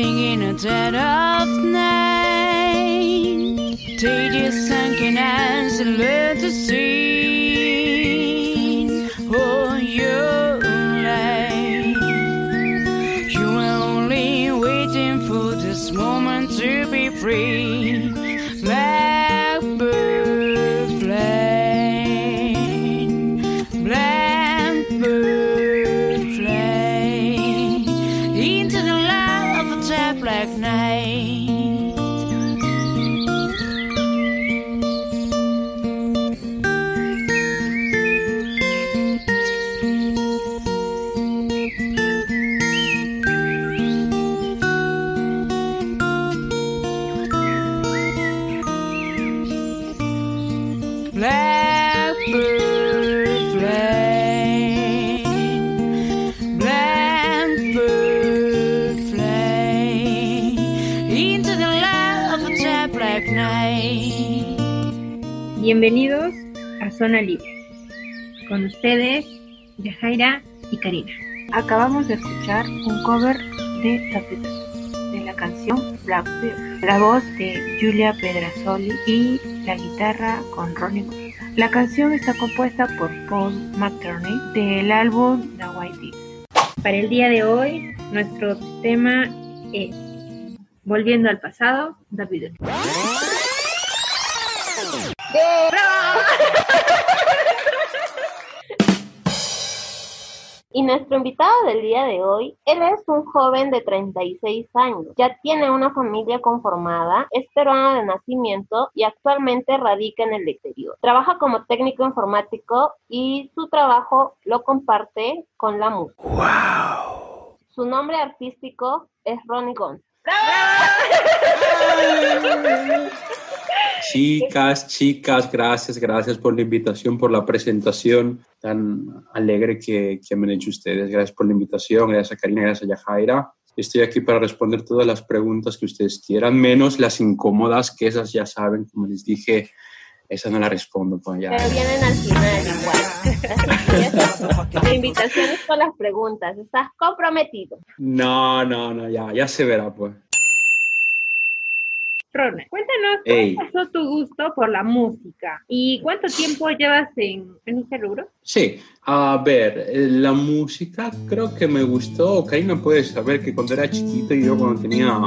singing at dead of night. Your sunken eyes and learn night. Zona Libre. Con ustedes, Yajaira y Karina. Acabamos de escuchar un cover de The Beatles, de la canción Blackbird. La voz de Julia Pedrasoli y la guitarra con Ronnie Wood. La canción está compuesta por Paul McCartney del álbum The White Deep. Para el día de hoy, nuestro tema es Volviendo al pasado, The Beatles. Y nuestro invitado del día de hoy, él es un joven de 36 años, ya tiene una familia conformada, es peruano de nacimiento y actualmente radica en el exterior. Trabaja como técnico informático y su trabajo lo comparte con la música. Wow. Su nombre artístico es Ronnie Gonz. Chicas, chicas, gracias, gracias por la invitación, por la presentación tan alegre que, que me han hecho ustedes. Gracias por la invitación, gracias a Karina, gracias a Yajaira. Estoy aquí para responder todas las preguntas que ustedes quieran, menos las incómodas, que esas ya saben, como les dije, esas no las respondo. Pues ya. Pero vienen al final igual. La invitación es con las preguntas. ¿Estás comprometido? No, no, no, ya, ya se verá, pues. Rona, cuéntanos cómo Ey. pasó tu gusto por la música y cuánto tiempo llevas en, en este rubro. Sí, a ver, eh, la música creo que me gustó. Karina puede saber que cuando era chiquito, yo cuando tenía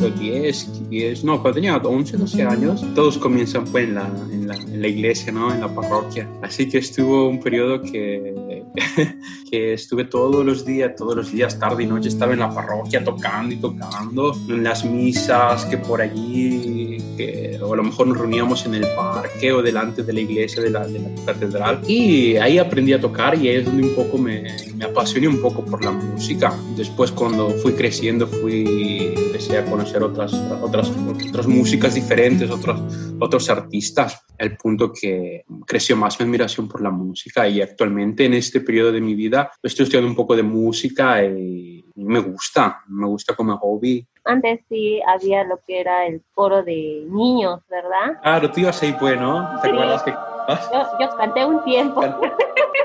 eh, 10, 10, no, cuando tenía 11, 12 años, todos comienzan pues en la, en la, en la iglesia, ¿no? En la parroquia. Así que estuvo un periodo que, que estuve todos los días, todos los días, tarde y noche, estaba en la parroquia tocando y tocando, en las misas que por allí, que, o a lo mejor nos reuníamos en el parque o delante de la iglesia de la, catedral. Y ahí aprendí a tocar y ahí es donde un poco me, me apasioné un poco por la música. Después cuando fui creciendo fui, empecé conocer otras, otras, otras músicas diferentes, otros, otros artistas, al punto que creció más mi admiración por la música y actualmente en este periodo de mi vida estoy estudiando un poco de música y me gusta, me gusta como hobby. Antes sí había lo que era el coro de niños, ¿verdad? Claro, tú ibas ahí pues, ¿no? ¿Te Sí. acuerdas que Yo, yo canté un tiempo.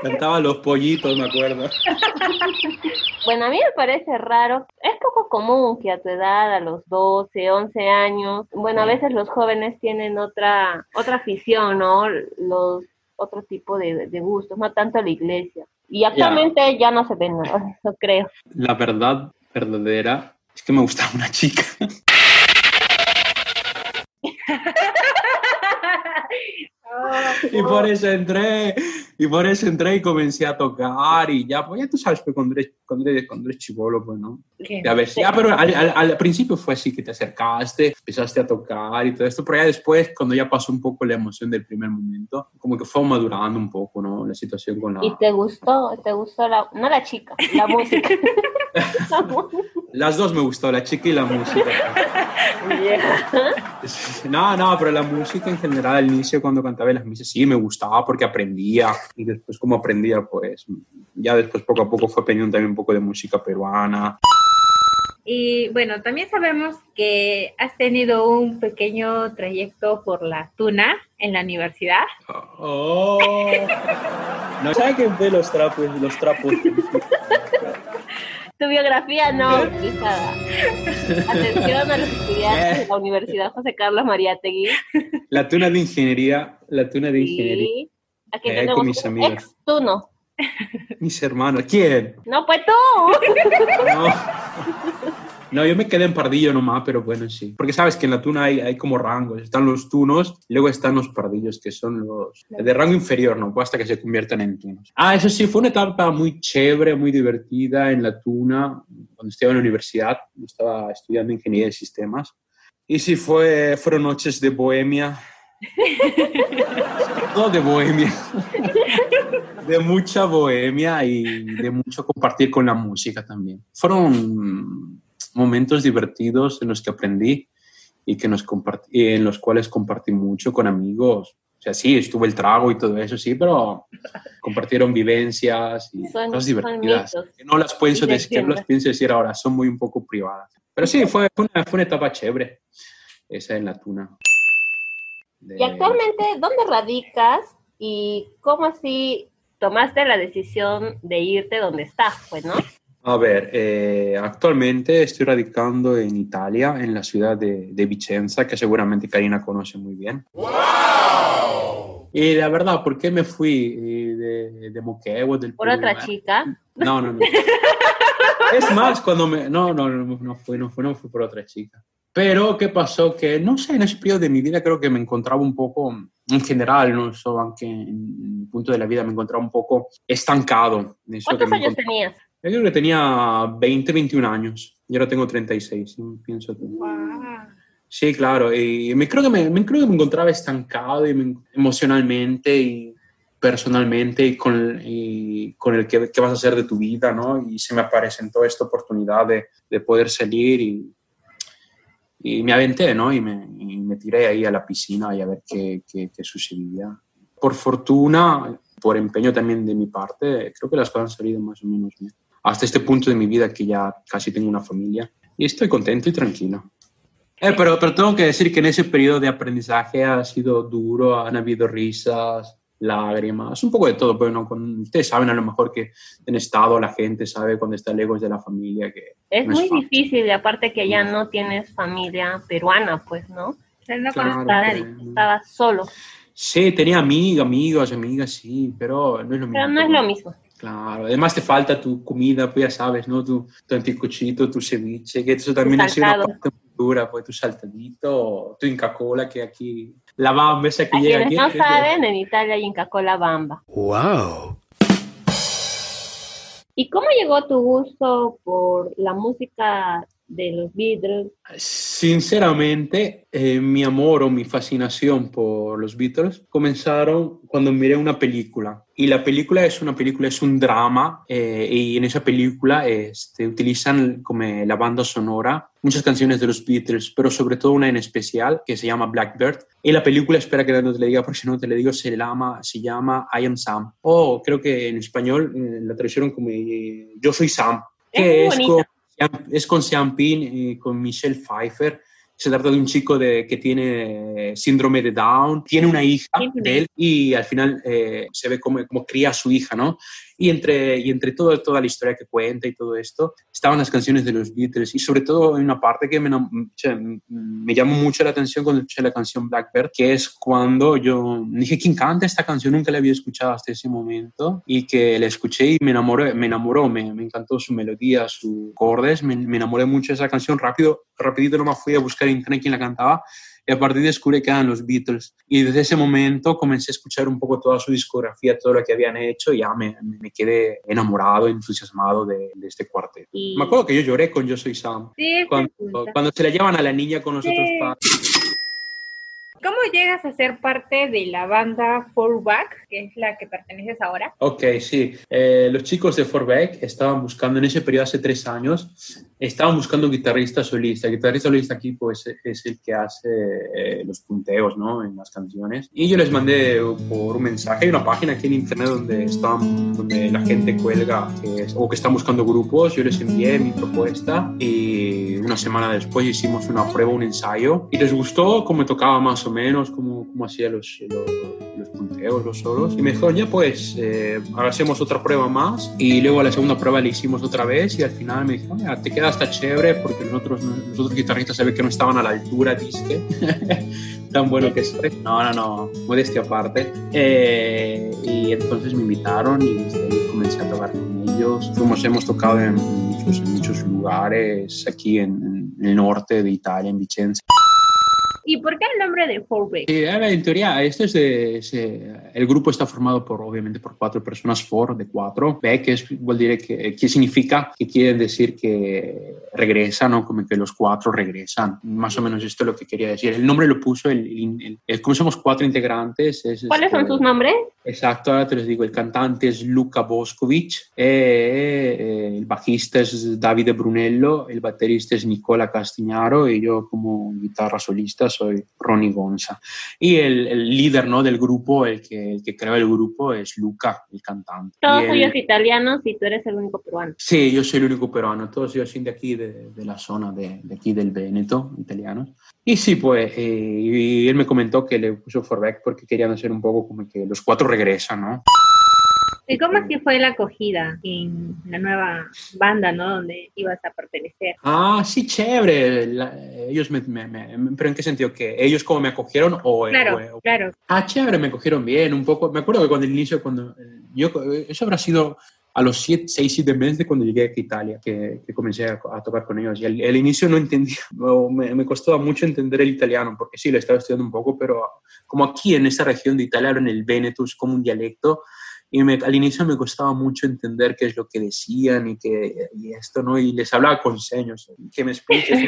cantaba los pollitos, me acuerdo? Bueno, a mí me parece raro. Es poco común que a tu edad, a los 12, 11 años, bueno, a veces los jóvenes tienen otra, otra afición, ¿no? Los otro tipo de, de gustos, no tanto la iglesia. Y actualmente ya no se ven, ¿no? no creo. La verdad verdadera es que me gustaba una chica. Y por eso entré, y por eso entré y comencé a tocar y ya, pues ya tú sabes, pues cuando eres, cuando eres, cuando eres chivolo, pues no. Ya ves, ya, pero al, al, al principio fue así que te acercaste, empezaste a tocar y todo esto, pero ya después, cuando ya pasó un poco la emoción del primer momento, como que fue madurando un poco, ¿no? La situación con la... ¿Y te gustó? ¿Te gustó la, no la chica, la música? Las dos me gustó, la chica y la música. No, no, pero la música en general al inicio cuando cantaba en las misas sí me gustaba porque aprendía y después como aprendía pues ya después poco a poco fue aprendiendo también un poco de música peruana. Y bueno, también sabemos que has tenido un pequeño trayecto por la tuna en la universidad. Oh. No saquen de los trapos, los trapos. Tu biografía no autorizada. Atención a los estudiantes de la Universidad José Carlos Mariátegui. La tuna de ingeniería, la tuna de Sí. ingeniería. Aquí Eh, tenemos con mis amigos. ex tuno. Mis hermanos, ¿quién? No, pues tú. No. No, yo me quedé en pardillo nomás, pero bueno, sí. Porque sabes que en la tuna hay, hay como rangos. Están los tunos, y luego están los pardillos, que son los de rango inferior, ¿no? Hasta que se conviertan en tunos. Ah, eso sí, fue una etapa muy chévere, muy divertida en la tuna, cuando estaba en la universidad. Estaba estudiando ingeniería de sistemas. Y sí, fue, fueron noches de bohemia. Todo de bohemia. De mucha bohemia y de mucho compartir con la música también. Fueron momentos divertidos en los que aprendí y que nos compartí, en los cuales compartí mucho con amigos. O sea, sí, estuvo el trago y todo eso, sí, pero compartieron vivencias y Son- cosas divertidas. Que no las pienso decir, que no las pienso decir ahora, son muy un poco privadas. Pero sí, fue, fue, una, fue una etapa chévere, esa en la tuna. De- Y actualmente, ¿dónde radicas y cómo así tomaste la decisión de irte donde estás? Pues, ¿no? A ver, eh, actualmente estoy radicando en Italia, en la ciudad de, de Vicenza, que seguramente Karina conoce muy bien. Y la verdad, ¿por qué me fui eh, de, de Moquegua, del Por Perú? otra Eh, chica. No, no, no. es más, cuando me... No, no, no, no fue, no fue, no fue por otra chica. Pero, ¿qué pasó? Que, no sé, en ese periodo de mi vida creo que me encontraba un poco, en general, no solo aunque en mi punto de la vida me encontraba un poco estancado. eso ¿Cuántos años tenías? Yo creo que tenía 20, 21 años. Y ahora tengo 36, sí, pienso. que- Sí, claro. Y me creo que me, me creo que me encontraba estancado y me- emocionalmente y personalmente y con, y con el que, qué vas a hacer de tu vida, ¿no? Y se me presentó esta oportunidad de, de poder salir y, y me aventé, ¿no? Y me, y me tiré ahí a la piscina y a ver qué, qué, qué sucedía. Por fortuna, por empeño también de mi parte, creo que las cosas han salido más o menos bien. Hasta este punto de mi vida que ya casi tengo una familia y estoy contento y tranquilo. Eh, pero, pero tengo que decir que en ese periodo de aprendizaje ha sido duro, han habido risas, lágrimas, un poco de todo. Bueno, con, ustedes saben a lo mejor que en estado la gente sabe cuando está lejos de la familia que Es no es muy fácil. difícil y aparte que ya no tienes familia peruana, pues, ¿no? No Claro, conoces a nadie. pero- Estabas solo. Sí, tenía amigas, amigos, amigas, sí, pero no es lo mismo. Pero no es lo mismo. Claro, además te falta tu comida, pues ya sabes, ¿no? Tu, tu anticuchito, tu ceviche, que eso también ha sido una parte muy dura, pues tu saltadito, tu Inca Cola, que aquí, la bamba esa que A llega quienes aquí. no saben, en Italia hay Inca Cola Bamba. Wow. ¿Y cómo llegó tu gusto por la música de los Beatles? Sinceramente, eh, mi amor o mi fascinación por los Beatles comenzaron cuando miré una película. Y la película es una película, es un drama, eh, y en esa película este, utilizan como la banda sonora muchas canciones de los Beatles, pero sobre todo una en especial que se llama Blackbird. Y la película, espera que no te le diga, porque si no te le digo, se llama, se llama I Am Sam. O creo que en español eh, la tradujeron como Yo Soy Sam, Es que es. Es con Sean Penn y con Michelle Pfeiffer. Se trata de un chico de, que tiene síndrome de Down, tiene una hija de él y al final eh, se ve cómo, cómo cría a su hija, ¿no? Y entre, y entre todo, toda la historia que cuenta y todo esto, estaban las canciones de los Beatles. Y sobre todo hay una parte que me, me llamó mucho la atención cuando escuché la canción Blackbird, que es cuando yo dije, ¿quién canta esta canción? Nunca la había escuchado hasta ese momento. Y que la escuché y me enamoré, me enamoró, me, me encantó su melodía, sus acordes, me, me enamoré mucho de esa canción, rápido, rapidito nomás fui a buscar en internet quién la cantaba y a partir descubrí que eran los Beatles. Y desde ese momento comencé a escuchar un poco toda su discografía, todo lo que habían hecho, y ya me, me quedé enamorado, entusiasmado de, de este cuarteto. Y Me acuerdo que yo lloré con Yo Soy Sam. Sí, Cuando, cuando se la llevan a la niña con los Sí. ¿Cómo llegas a ser parte de la banda Fallback, que es la que perteneces ahora? Ok, sí. Eh, los chicos de Forbeck estaban buscando en ese periodo hace tres años estaban buscando un guitarrista solista. El guitarrista solista aquí pues, es el que hace eh, los punteos ¿no? en las canciones. Y yo les mandé por un mensaje. Hay una página aquí en internet donde, están, donde la gente cuelga que o que están buscando grupos. Yo les envié mi propuesta y una semana después hicimos una prueba, un ensayo. Y les gustó cómo tocaba más o menos, cómo, cómo hacía los, los, los, punteos, los solos. Y mejor ya pues eh, hacemos otra prueba más. Y luego a la segunda prueba le hicimos otra vez y al final me dijo, te queda hasta chévere porque los otros, los otros guitarristas se ve que no estaban a la altura, disque. Tan bueno que soy. No, no, no, modestia aparte. Eh, y entonces me invitaron y desde ahí comencé a tocar con ellos. Fuimos, hemos tocado en muchos, en muchos lugares aquí en, en el norte de Italia, en Vicenza. ¿Y por qué el nombre de? Eh, en teoría, esto es de, el grupo está formado por, obviamente, por cuatro personas, Four de cuatro. Beck es, decir que, ¿qué significa? Que quieren decir que regresan, ¿no? Como que los cuatro regresan. Más o menos esto es lo que quería decir. El nombre lo puso, el, el, como somos cuatro integrantes. Es, ¿Cuáles son sus nombres? Exacto, ahora te los digo. El cantante es Luca Boscovic, eh, eh, el bajista es Davide Brunello, el baterista es Nicola Castignaro y yo como guitarra solista soy Ronnie Gonza. Y el, el, líder ¿no? del grupo, el que, el que creó el grupo, es Luca, el cantante. Todos ellos italianos y tú eres el único peruano. Sí, yo soy el único peruano. Todos ellos son de aquí, de, de la zona de, de, aquí del Veneto, italianos. Y sí, pues, eh, y él me comentó que le puso Forbeck porque querían hacer un poco como que los cuatro regresan, ¿no? ¿Y cómo así fue la acogida en la nueva banda, ¿no? Donde ibas a pertenecer. Ah, sí, chévere. La, ellos me, me, me, ¿Pero en qué sentido? ¿Que ellos cómo me acogieron? O, claro, o, claro. Ah, chévere, me acogieron bien, un poco. Me acuerdo que cuando el inicio, cuando yo, eso habrá sido a los 6, 7 meses cuando llegué a Italia, que, que comencé a, a, tocar con ellos. Y al, el inicio no entendía, me, me, costó mucho entender el italiano, porque sí, lo estaba estudiando un poco, pero como aquí en esta región de Italia, en el Veneto, es como un dialecto, y me, al inicio me costaba mucho entender qué es lo que decían y, que, y esto, ¿no? Y les hablaba con seños, que me expliques,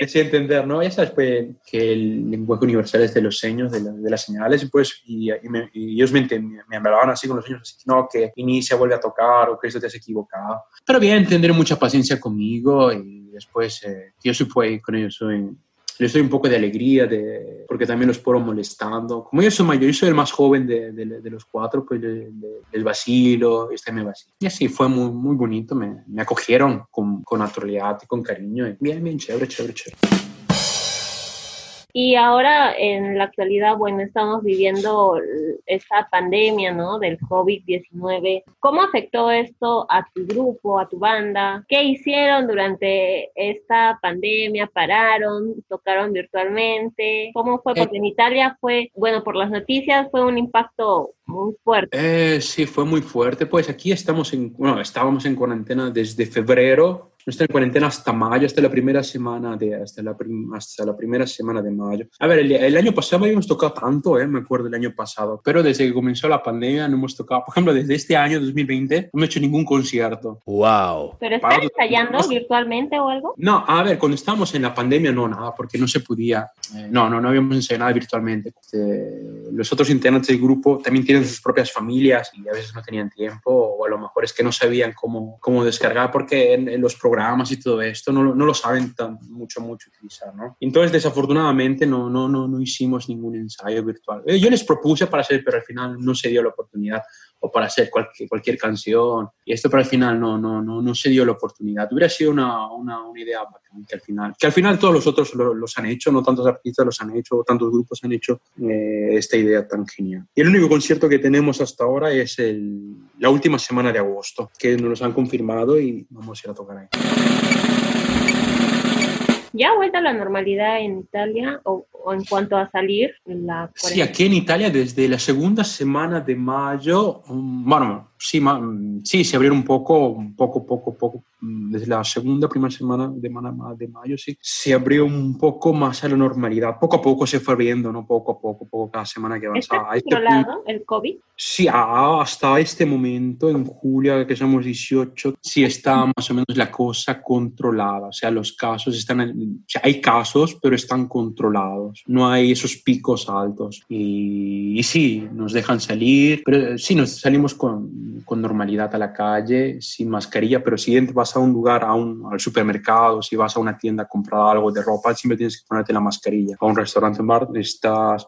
decía entender, ¿no? Ya sabes pues, que el lenguaje universal es de los seños, de, la, de las señales, pues, y, y, me, y ellos me, me, hablaban así con los seños, así que no, que inicia, vuelve a tocar, o que esto te has equivocado. Pero bien, tener mucha paciencia conmigo, y después, eh, yo soy con ellos, soy les doy un poco de alegría, de, porque también los puedo molestando. Como yo soy mayor, yo soy el más joven de, de, de los cuatro, pues del vacilo, este me vacilo. Y así fue muy, muy bonito, me, me acogieron con, con, naturalidad y con cariño. Y bien, bien, chévere, chévere, chévere. Y ahora, en la actualidad, bueno, estamos viviendo esta pandemia, ¿no? Del COVID-19. ¿Cómo afectó esto a tu grupo, a tu banda? ¿Qué hicieron durante esta pandemia? ¿Pararon? ¿Tocaron virtualmente? ¿Cómo fue? Porque en Italia fue, bueno, por las noticias fue un impacto muy fuerte. Eh, sí, fue muy fuerte. Pues aquí estamos en, bueno, estábamos en cuarentena desde febrero está en cuarentena hasta mayo, hasta la primera semana de, hasta la, prim, hasta la primera semana de mayo. A ver, el, el, año pasado habíamos tocado tanto, eh, me acuerdo el año pasado, pero desde que comenzó la pandemia no hemos tocado, por ejemplo, desde este año 2020 no hemos hecho ningún concierto. Wow. ¿Pero estás ensayando no, virtualmente o algo? No, a ver, cuando estábamos en la pandemia no, nada, porque no se podía, eh, no, no, no habíamos ensayado nada virtualmente. Eh, los otros integrantes del grupo también tienen sus propias familias y a veces no tenían tiempo o a lo mejor es que no sabían cómo, cómo descargar porque en, en los programas y todo esto no, no lo saben tan mucho, mucho utilizar, ¿no? Entonces, desafortunadamente, no, no, no, no hicimos ningún ensayo virtual. Yo les propuse para hacer, pero al final no se dio la oportunidad o para hacer cualquier, cualquier canción. Y esto, pero al final no, no, no, no se dio la oportunidad. Hubiera sido una, una, una idea bacán que al final, que al final todos los otros lo, los han hecho, no tantos artistas los han hecho, tantos grupos han hecho eh, esta idea tan genial. Y el único concierto que tenemos hasta ahora es el, la última semana de agosto, que nos los han confirmado y vamos a ir a tocar ahí. ¿Ya ha vuelto a la normalidad en Italia o, o, en cuanto a salir? La sí, aquí en Italia desde la segunda semana de mayo, bueno, sí, ma, sí, se abrieron un poco, un poco, poco, poco, desde la segunda, primera semana de, de mayo, sí, se abrió un poco más a la normalidad. Poco a poco se fue abriendo, ¿no? Poco a poco, poco cada semana que avanzaba. ¿Está controlado este el COVID? Sí, hasta este momento, en julio, que somos 18, sí está más o menos la cosa controlada. O sea, los casos están o sea, hay casos, pero están controlados. No hay esos picos altos. Y, y sí, nos dejan salir, pero sí, nos salimos con, con, normalidad a la calle, sin mascarilla, pero si vas a un lugar, a un, al supermercado, si vas a una tienda a comprar algo de ropa, siempre tienes que ponerte la mascarilla. A un restaurante, bar, estás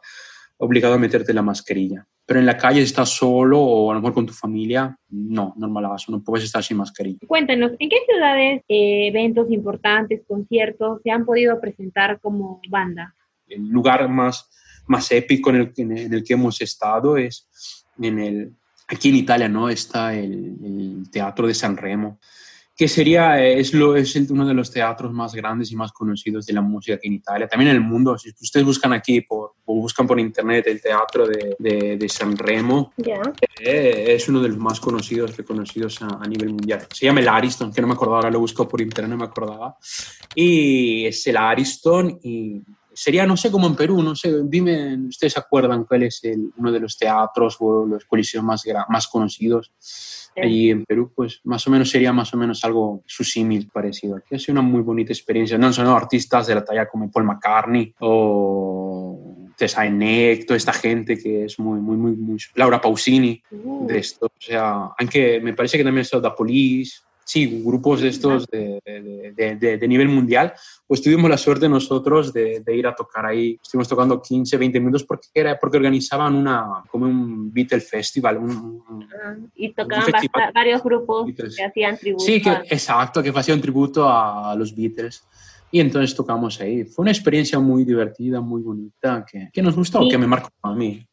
obligado a meterte la mascarilla. Pero en la calle, estás solo o a lo mejor con tu familia, no, normalazo, no puedes estar sin mascarilla. Cuéntanos, ¿en qué ciudades eh, eventos importantes, conciertos se han podido presentar como banda? El lugar más, más épico en el, en el que hemos estado es en el, aquí en Italia, ¿no? Está el, el Teatro de San Remo que sería, es, lo, es uno de los teatros más grandes y más conocidos de la música aquí en Italia, también en el mundo. Si ustedes buscan aquí por, o buscan por internet el teatro de, de, de San Remo, eh, es uno de los más conocidos, reconocidos a, a, nivel mundial. Se llama el Ariston, que no me acordaba, ahora lo busco por internet, no me acordaba. Y es el Ariston y sería, no sé, como en Perú, no sé, dime, ¿ustedes acuerdan cuál es el, uno de los teatros o los coliseos más, más conocidos? allí en Perú, pues más o menos sería más o menos algo su símil parecido. Aquí ha sido una muy bonita experiencia. No son artistas de la talla como Paul McCartney o Tessa Neck, toda esta gente que es muy, muy, muy, muy... Laura Pausini, uh. de esto. O sea, aunque me parece que también ha estado The Police, sí, grupos de estos de, de, de, de, nivel mundial, pues tuvimos la suerte nosotros de, ir a tocar ahí. Estuvimos tocando 15, 20 minutos porque, era, porque organizaban una, como un Beatle Festival. Un, ah, y tocaban varios grupos que hacían tributo. Sí, que, exacto, que hacían tributo a los Beatles. Y entonces tocamos ahí. Fue una experiencia muy divertida, muy bonita, que, que nos gustó, que me marcó a mí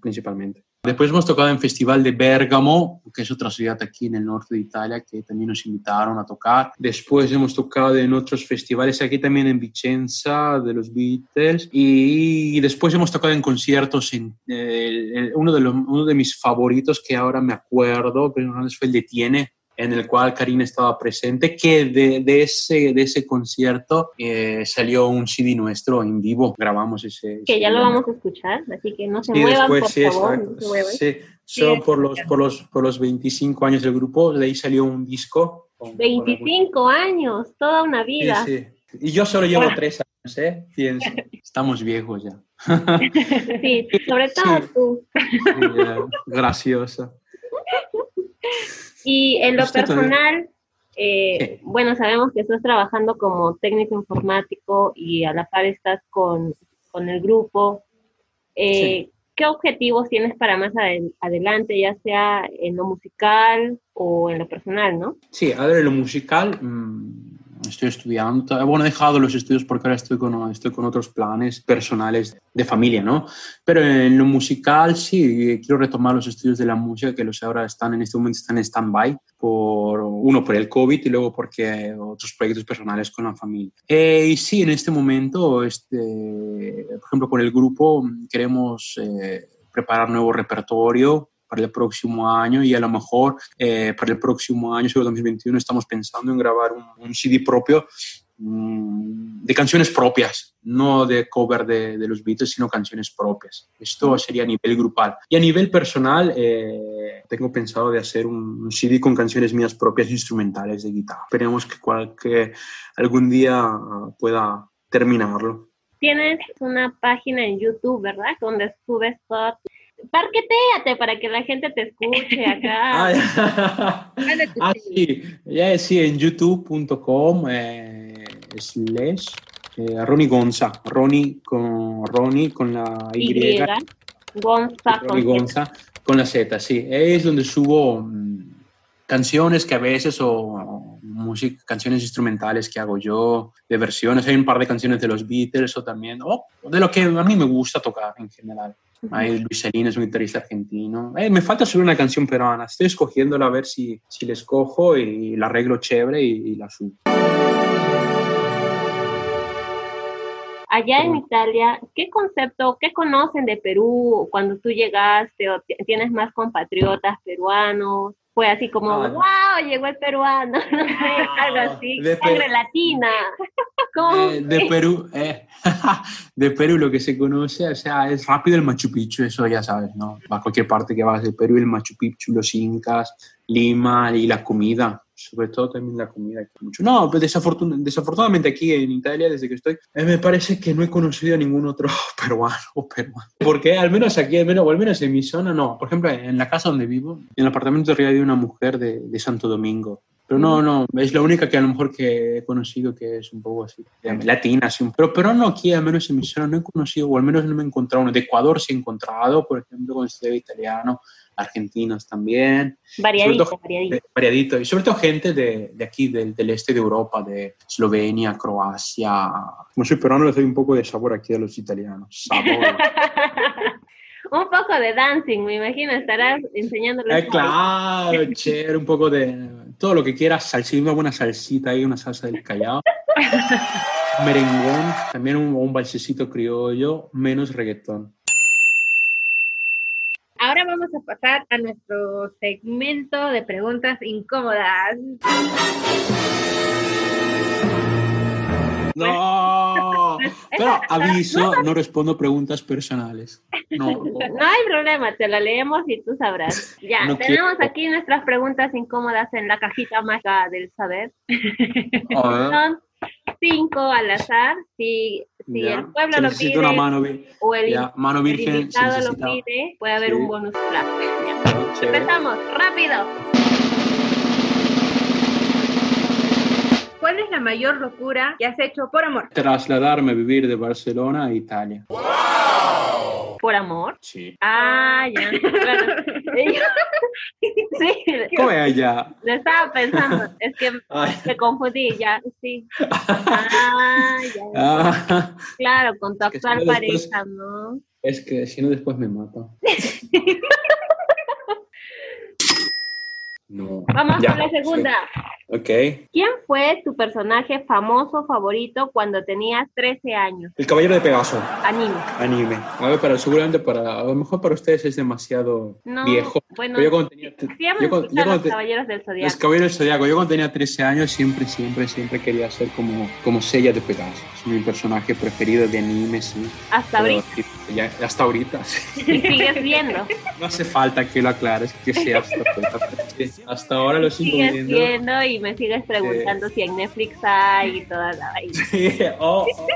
principalmente. Después hemos tocado en Festival de Bérgamo, que es otra ciudad aquí en el norte de Italia, que también nos invitaron a tocar. Después hemos tocado en otros festivales, aquí también en Vicenza, de los Beatles. Y después hemos tocado en conciertos, en, eh, uno, de los, uno de mis favoritos que ahora me acuerdo, que fue el de Tiene, en el cual Karina estaba presente, que de, de ese, de ese concierto eh, salió un CD nuestro en vivo, grabamos ese... Que ya lo vamos a escuchar, así que no se muevan, por sí, favor. No sí, solo por, los, por, los, por los 25 años del grupo, de ahí salió un disco. 25 años, toda una vida. Sí, sí. Y yo solo llevo tres años, ¿eh? Pienso. Estamos viejos ya. sí, sobre todo tú. graciosa. Y en lo personal, eh, bueno, sabemos que estás trabajando como técnico informático y a la par estás con, con el grupo. Eh, ¿Qué objetivos tienes para más adelante, ya sea en lo musical o en lo personal, no? Sí, a ver, en lo musical, mmm, estoy estudiando. Bueno, he dejado los estudios porque ahora estoy con, estoy con otros planes personales de familia, ¿no? Pero en lo musical sí, quiero retomar los estudios de la música que los ahora están en este momento están en stand-by, por, uno por el COVID y luego porque otros proyectos personales con la familia. Eh, y sí, en este momento, este, por ejemplo, con el grupo queremos eh, preparar nuevo repertorio para el próximo año y a lo mejor eh, para el próximo año, sobre 2021, estamos pensando en grabar un, un CD propio mmm, de canciones propias, no de cover de, de, los Beatles, sino canciones propias. Esto sería a nivel grupal. Y a nivel personal, eh, tengo pensado de hacer un, un, CD con canciones mías propias instrumentales de guitarra. Esperemos que, algún día pueda terminarlo. Tienes una página en YouTube, ¿verdad? Donde subes toda tu parquetéate para que la gente te escuche acá. ah, ah sí, ya sí, en youtube.com eh, slash eh, Ronnie Gonza, Ronnie con, Ronnie con la Y, y Gonza, Ronnie con, Gonza con la Z, sí, es donde subo mmm, canciones que a veces o música, canciones instrumentales que hago yo, de versiones, hay un par de canciones de los Beatles o también, o de lo que a mí me gusta tocar en general. Hay Luis Selín es un guitarrista argentino. Eh, me falta subir una canción peruana. Estoy escogiéndola a ver si, si la escojo y la arreglo chévere y, y la subo. Allá en Italia, ¿qué concepto, qué conocen de Perú cuando tú llegaste o tienes más compatriotas peruanos? Fue así como, ah, wow, llegó el peruano, no sé, algo así, de sangre latina. Eh, de Perú, eh, de Perú lo que se conoce, o sea, es rápido el Machu Picchu, eso ya sabes, ¿no? A cualquier parte que vas de Perú, el Machu Picchu, los incas, Lima y la comida. Sobre todo también la comida. que mucho. No, desafortun- desafortunadamente aquí en Italia, desde que estoy, eh, me parece que no he conocido a ningún otro peruano o peruano. Porque al menos aquí, al menos, o al menos en mi zona, no. Por ejemplo, en la casa donde vivo, en el apartamento de arriba hay una mujer de, de Santo Domingo. Pero no, no, es la única que a lo mejor que he conocido que es un poco así, latina, así. Pero, pero no aquí, al menos en mi zona, no he conocido, o al menos no me he encontrado uno. De Ecuador sí he encontrado, por ejemplo, con estudiaba italiano, argentinos también. Variadito, todo- variadito. Eh, variadito. Y sobre todo gente de, de aquí, del, del este de Europa, de Eslovenia, Croacia. Como soy peruano, le doy un poco de sabor aquí a los italianos. Sabor. Un poco de dancing, me imagino, estarás enseñándoles. Eh, claro, chévere, un poco de todo lo que quieras, salsita, una buena salsita ahí, una salsa del callao. Merengón, también un, un balsecito criollo, menos reggaetón. Ahora vamos a pasar a nuestro segmento de preguntas incómodas. No, pero aviso, no respondo preguntas personales. No, No hay problema, te la leemos y tú sabrás. Ya, tenemos quiero. aquí nuestras preguntas incómodas en la cajita mágica del saber. Son cinco al azar. Si, si ya. el pueblo lo pide una mano, o el, ya, mano el virgen. se invitado lo pide, puede haber Sí. un bonus track. Chévere. Empezamos, rápido. ¿Cuál es la mayor locura que has hecho por amor? Trasladarme a vivir de Barcelona a Italia. Por amor. Sí. Ah, ya. Claro. sí, ¿Cómo es allá? lo estaba pensando. Es que Ay. me confundí, ya, sí. Ah, ya. Ah, Claro, con tu Es que si actual después- pareja, ¿no? es que si no después me mato. No. Vamos Ya, con la segunda. sí. Ok. ¿Quién fue tu personaje famoso favorito cuando tenías 13 años? El caballero de Pegaso. Anime. Anime. A ver, pero seguramente para. A lo mejor para ustedes es demasiado No, viejo. bueno, yo cuando tenía. sí yo cuando- yo cuando los Caballeros del Los Zodiaco. Caballeros del Zodiaco. Yo cuando tenía 13 años siempre, siempre, siempre quería ser como, como Seiya de Pegaso. Es mi personaje preferido de anime, sí. Hasta Pero, ahorita. Ya- hasta ahorita, sí. Y sigues viendo. No hace falta que lo aclares, que sea hasta ahora lo sigo Sigues viendo. viendo y me sigues preguntando si en Netflix hay y toda la vaina. Sí, oh, oh.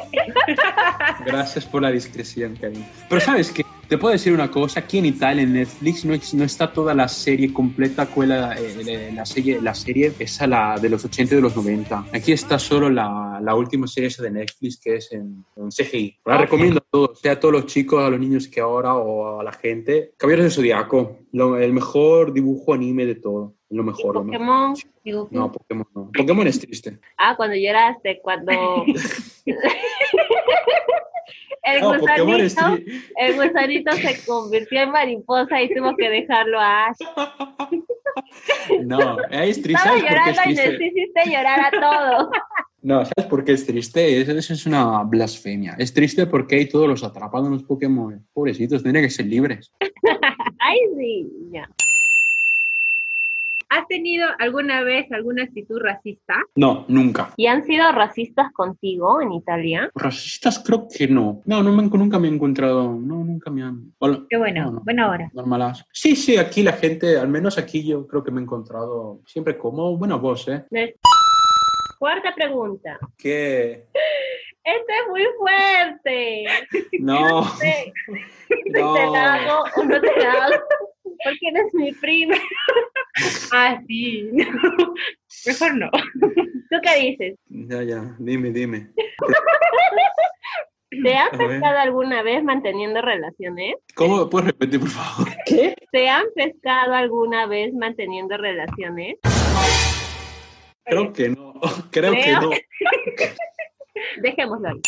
Gracias por la discreción, Karim. Pero sabes que te puedo decir una cosa, aquí en Italia en Netflix no, no está toda la serie completa, cuela, eh, la, serie, la serie esa la de los 80 y de los 90. Aquí está solo la, la última serie esa de Netflix que es en, en CGI. La Ok. recomiendo a todos, sea a todos los chicos, a los niños que ahora o a la gente. Caballeros del Zodiaco, lo- el mejor dibujo anime de todo. Lo mejor. lo mejor. Pokémon. digo, No, Pokémon no. Pokémon es triste. Ah, cuando lloraste, cuando... el, No, gusanito, triste. el gusanito se convirtió en mariposa y tuvo que dejarlo a Ash. No, es triste. Estaba ¿Sabes por qué es llorando y nos hiciste llorar a todos. No, ¿sabes por qué es triste? Eso, eso es una blasfemia. Es triste porque hay todos los atrapados en los Pokémon. Pobrecitos, tendrían que ser libres. Ay, sí, ya. ¿Has tenido alguna vez alguna actitud racista? No, nunca. ¿Y han sido racistas contigo en Italia? Racistas creo que no. No, no me, nunca me he encontrado. No, nunca me han. Hola. Qué bueno, No, no. buena hora. Normalas. Sí, sí, aquí la gente, al menos aquí yo creo que me he encontrado siempre como buena voz, ¿eh? Cuarta pregunta. Que Este es muy fuerte. no, Sí. no. ¿Te la hago no te la hago? Porque eres mi prima. Ah, sí. Mejor no. ¿Tú qué dices? Ya, ya, dime, dime. ¿Te han pescado alguna vez manteniendo relaciones? ¿Cómo puedes repetir, por favor? ¿Qué? ¿Te han pescado alguna vez manteniendo relaciones? Creo que no. Creo que Creo. no. Dejémoslo ahí.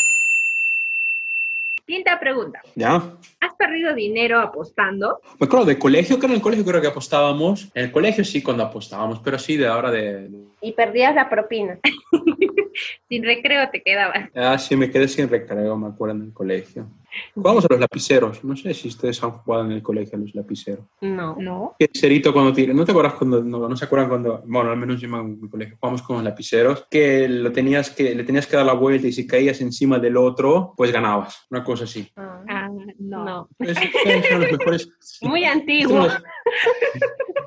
Quinta pregunta. ¿Ya? ¿Has perdido dinero apostando? Me acuerdo de colegio, que en el colegio creo que apostábamos. En el colegio sí cuando apostábamos, pero sí de ahora de... Y perdías la propina. Sin recreo te quedabas. Ah, sí, me quedé sin recreo, me acuerdo, en el colegio. Jugamos a los lapiceros. No sé si ustedes han jugado en el colegio a los lapiceros. No. No. Que cerito cuando tira. ¿No te acuerdas cuando, no, no se acuerdan cuando, bueno, al menos yo en mi colegio jugamos con los lapiceros, que, lo tenías que le tenías que dar la vuelta y si caías encima del otro, pues ganabas. Una cosa así. Ah, Ah, no. no. Es- son los mejores. Muy antiguo. Son los-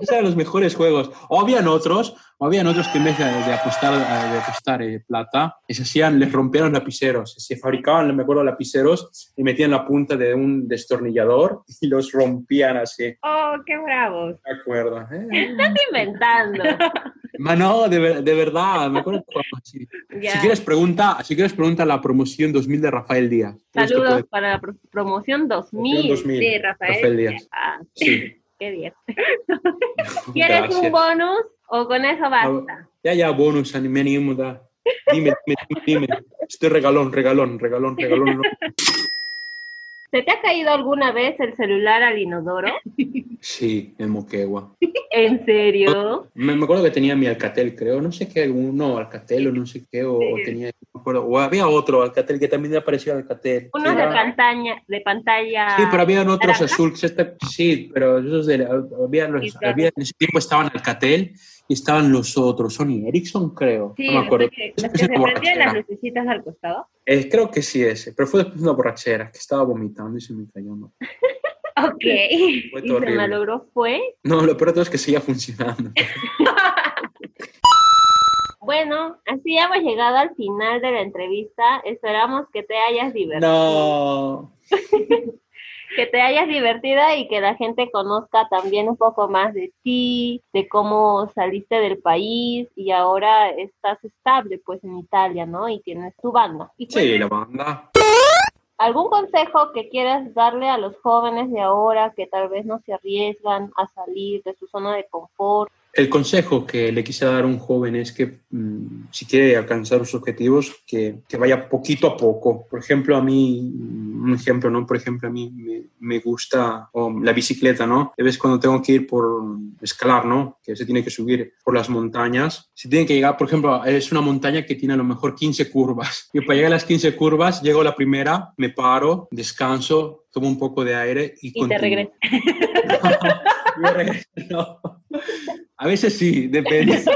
Esos eran los mejores juegos. O habían otros, o habían otros que en vez de, de apostar, eh, de apostar eh, plata, les hacían, les rompieron lapiceros. Se fabricaban, me acuerdo, lapiceros y metían la punta de un destornillador y los rompían así. Oh, qué bravos. Me acuerdo. ¿eh? Estás inventando. Ma no, de, ver- de verdad, me acuerdo. Si quieres pregunta, si quieres pregunta la promoción 2000 de Rafael Díaz. Saludos puede- para la pro- promoción 2000. promoción 2000. Sí, Rafael. Rafael Díaz. Ah, Sí. qué bien. ¿Quieres Gracias. un bonus o con eso basta? Ya, ya, bonus, me animo, da. Dime, dime, dime, dime. Estoy regalón, regalón, regalón, regalón. ¿Se te ha caído alguna vez el celular al inodoro? Sí, el Moquegua. ¿En serio? Me, me acuerdo que tenía mi Alcatel, creo, no sé qué, no, Alcatel o no sé qué, o, o tenía, no acuerdo, o había otro Alcatel que también al Alcatel. Uno Sí, de pantalla, de pantalla. Sí, pero habían otros azules. este- Sí, pero esos de, los, había- en ese tiempo estaban Alcatel y estaban los otros, Sony Ericsson, creo. Sí, no me acuerdo. que, se prendían las lucecitas al costado. Eh, creo que sí ese, pero fue después de una borrachera, que estaba vomitando y se me cayó. ¿no? Ok. Y se horrible. malogró fue. No, lo peor de todo es que seguía funcionando. Bueno, así hemos llegado al final de la entrevista. Esperamos que te hayas divertido. No. Que te hayas divertido y que la gente conozca también un poco más de ti, de cómo saliste del país y ahora estás estable pues en Italia, ¿no? Y tienes tu banda. Y Sí, la banda. ¿Algún consejo que quieras darle a los jóvenes de ahora que tal vez no se arriesgan a salir de su zona de confort? El consejo que le quise dar a un joven es que mm, si quiere alcanzar sus objetivos, que, que vaya poquito a poco. Por ejemplo, a mí, mm, un ejemplo, ¿no? Por ejemplo, a mí me, me gusta o la bicicleta, ¿no? A veces cuando tengo que ir por escalar, ¿no? Que se tiene que subir por las montañas. Se tiene que llegar, por ejemplo, es una montaña que tiene a lo mejor 15 curvas. Y para llegar a las 15 curvas, llego a la primera, me paro, descanso, tomo un poco de aire y, Y te continúo. regresas. Yo regreso, no. A veces sí, depende.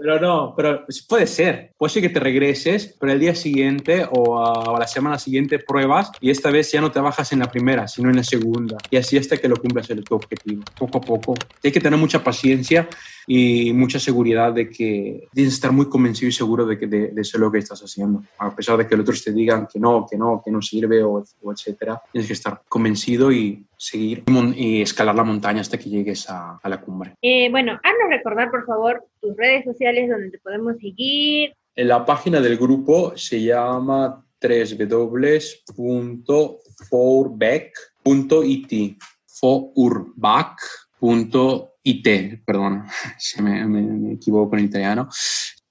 Pero no, pero puede ser. Puede ser que te regreses, pero el día siguiente o a, la semana siguiente pruebas y esta vez ya no te bajas en la primera, sino en la segunda. Y así hasta que lo cumplas el, tu objetivo, poco a poco. Hay que tener mucha paciencia y mucha seguridad de que tienes que estar muy convencido y seguro de que de, de eso lo que estás haciendo. A pesar de que los otros te digan que no, que no, que no sirve o, o etcétera, tienes que estar convencido y seguir y escalar la montaña hasta que llegues a, a la cumbre. Eh, bueno, haznos recordar, por favor, tus redes sociales donde te podemos seguir. La página del grupo se llama www.forback.it forback.it perdón, se me, me- me equivoco en italiano.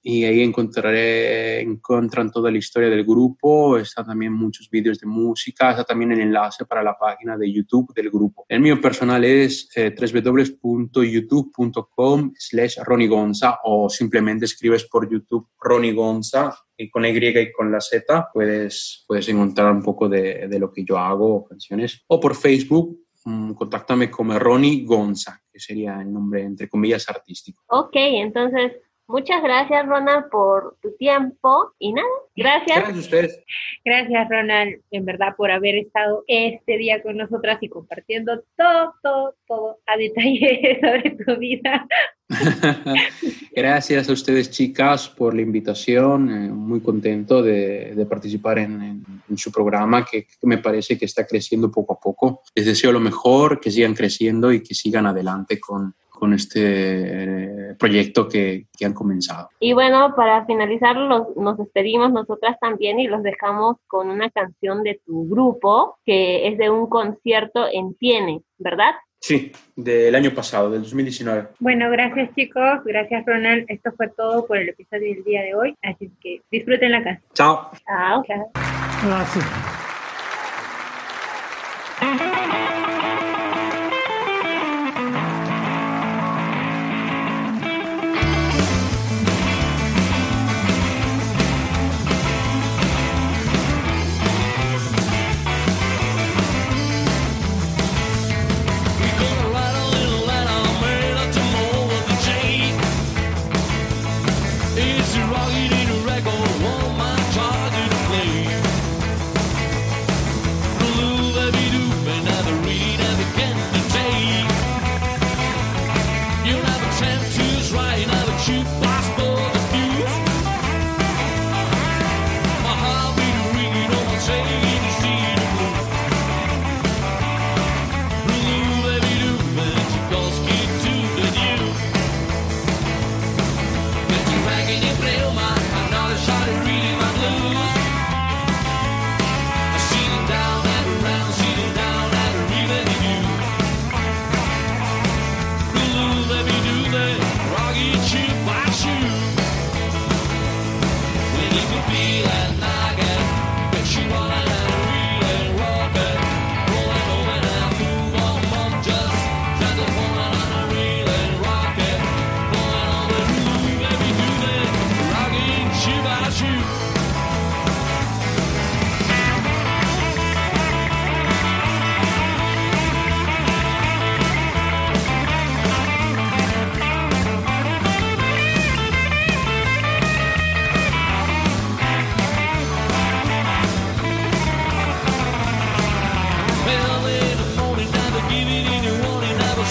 Y ahí encontraré, encuentran toda la historia del grupo, están también muchos vídeos de música, está también el enlace para la página de YouTube del grupo. El mío personal es eh, www.youtube.com slash Ronnie Gonza o simplemente escribes por YouTube Ronnie Gonza y con Y y con la Z puedes, puedes encontrar un poco de, de lo que yo hago, canciones. O por Facebook, contáctame como Ronnie Gonza, que sería el nombre entre comillas artístico. Ok, entonces, muchas gracias, Ronald, por tu tiempo. Y nada, gracias. Gracias a ustedes. Gracias, Ronald, en verdad, por haber estado este día con nosotras y compartiendo todo, todo, todo a detalle sobre tu vida. Gracias a ustedes, chicas, por la invitación. Eh, muy contento de, de participar en, en- en su programa, que, que me parece que está creciendo poco a poco. Les deseo lo mejor, que sigan creciendo y que sigan adelante con, con este eh, proyecto que, que han comenzado. Y bueno, para finalizar, los- nos despedimos nosotras también y los dejamos con una canción de tu grupo, que es de un concierto en Tiene, ¿verdad? Sí, del año pasado, del 2019. Bueno, gracias chicos, gracias Ronald. Esto fue todo por el episodio del día de hoy, así que disfruten la canción. Chao. Chao. Chao. Gracias.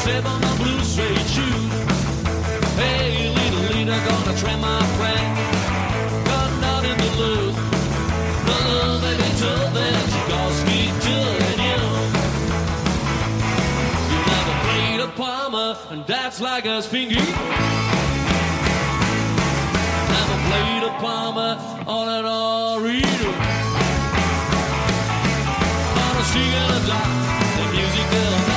Step on my blue suede shoes. Hey, little leader, gonna trim my friend. Got nothing to lose. The love they been told that she calls me doing you. You never played a palmer, and that's like a spingy. Never played a palmer on an Aretha. On a in the dark.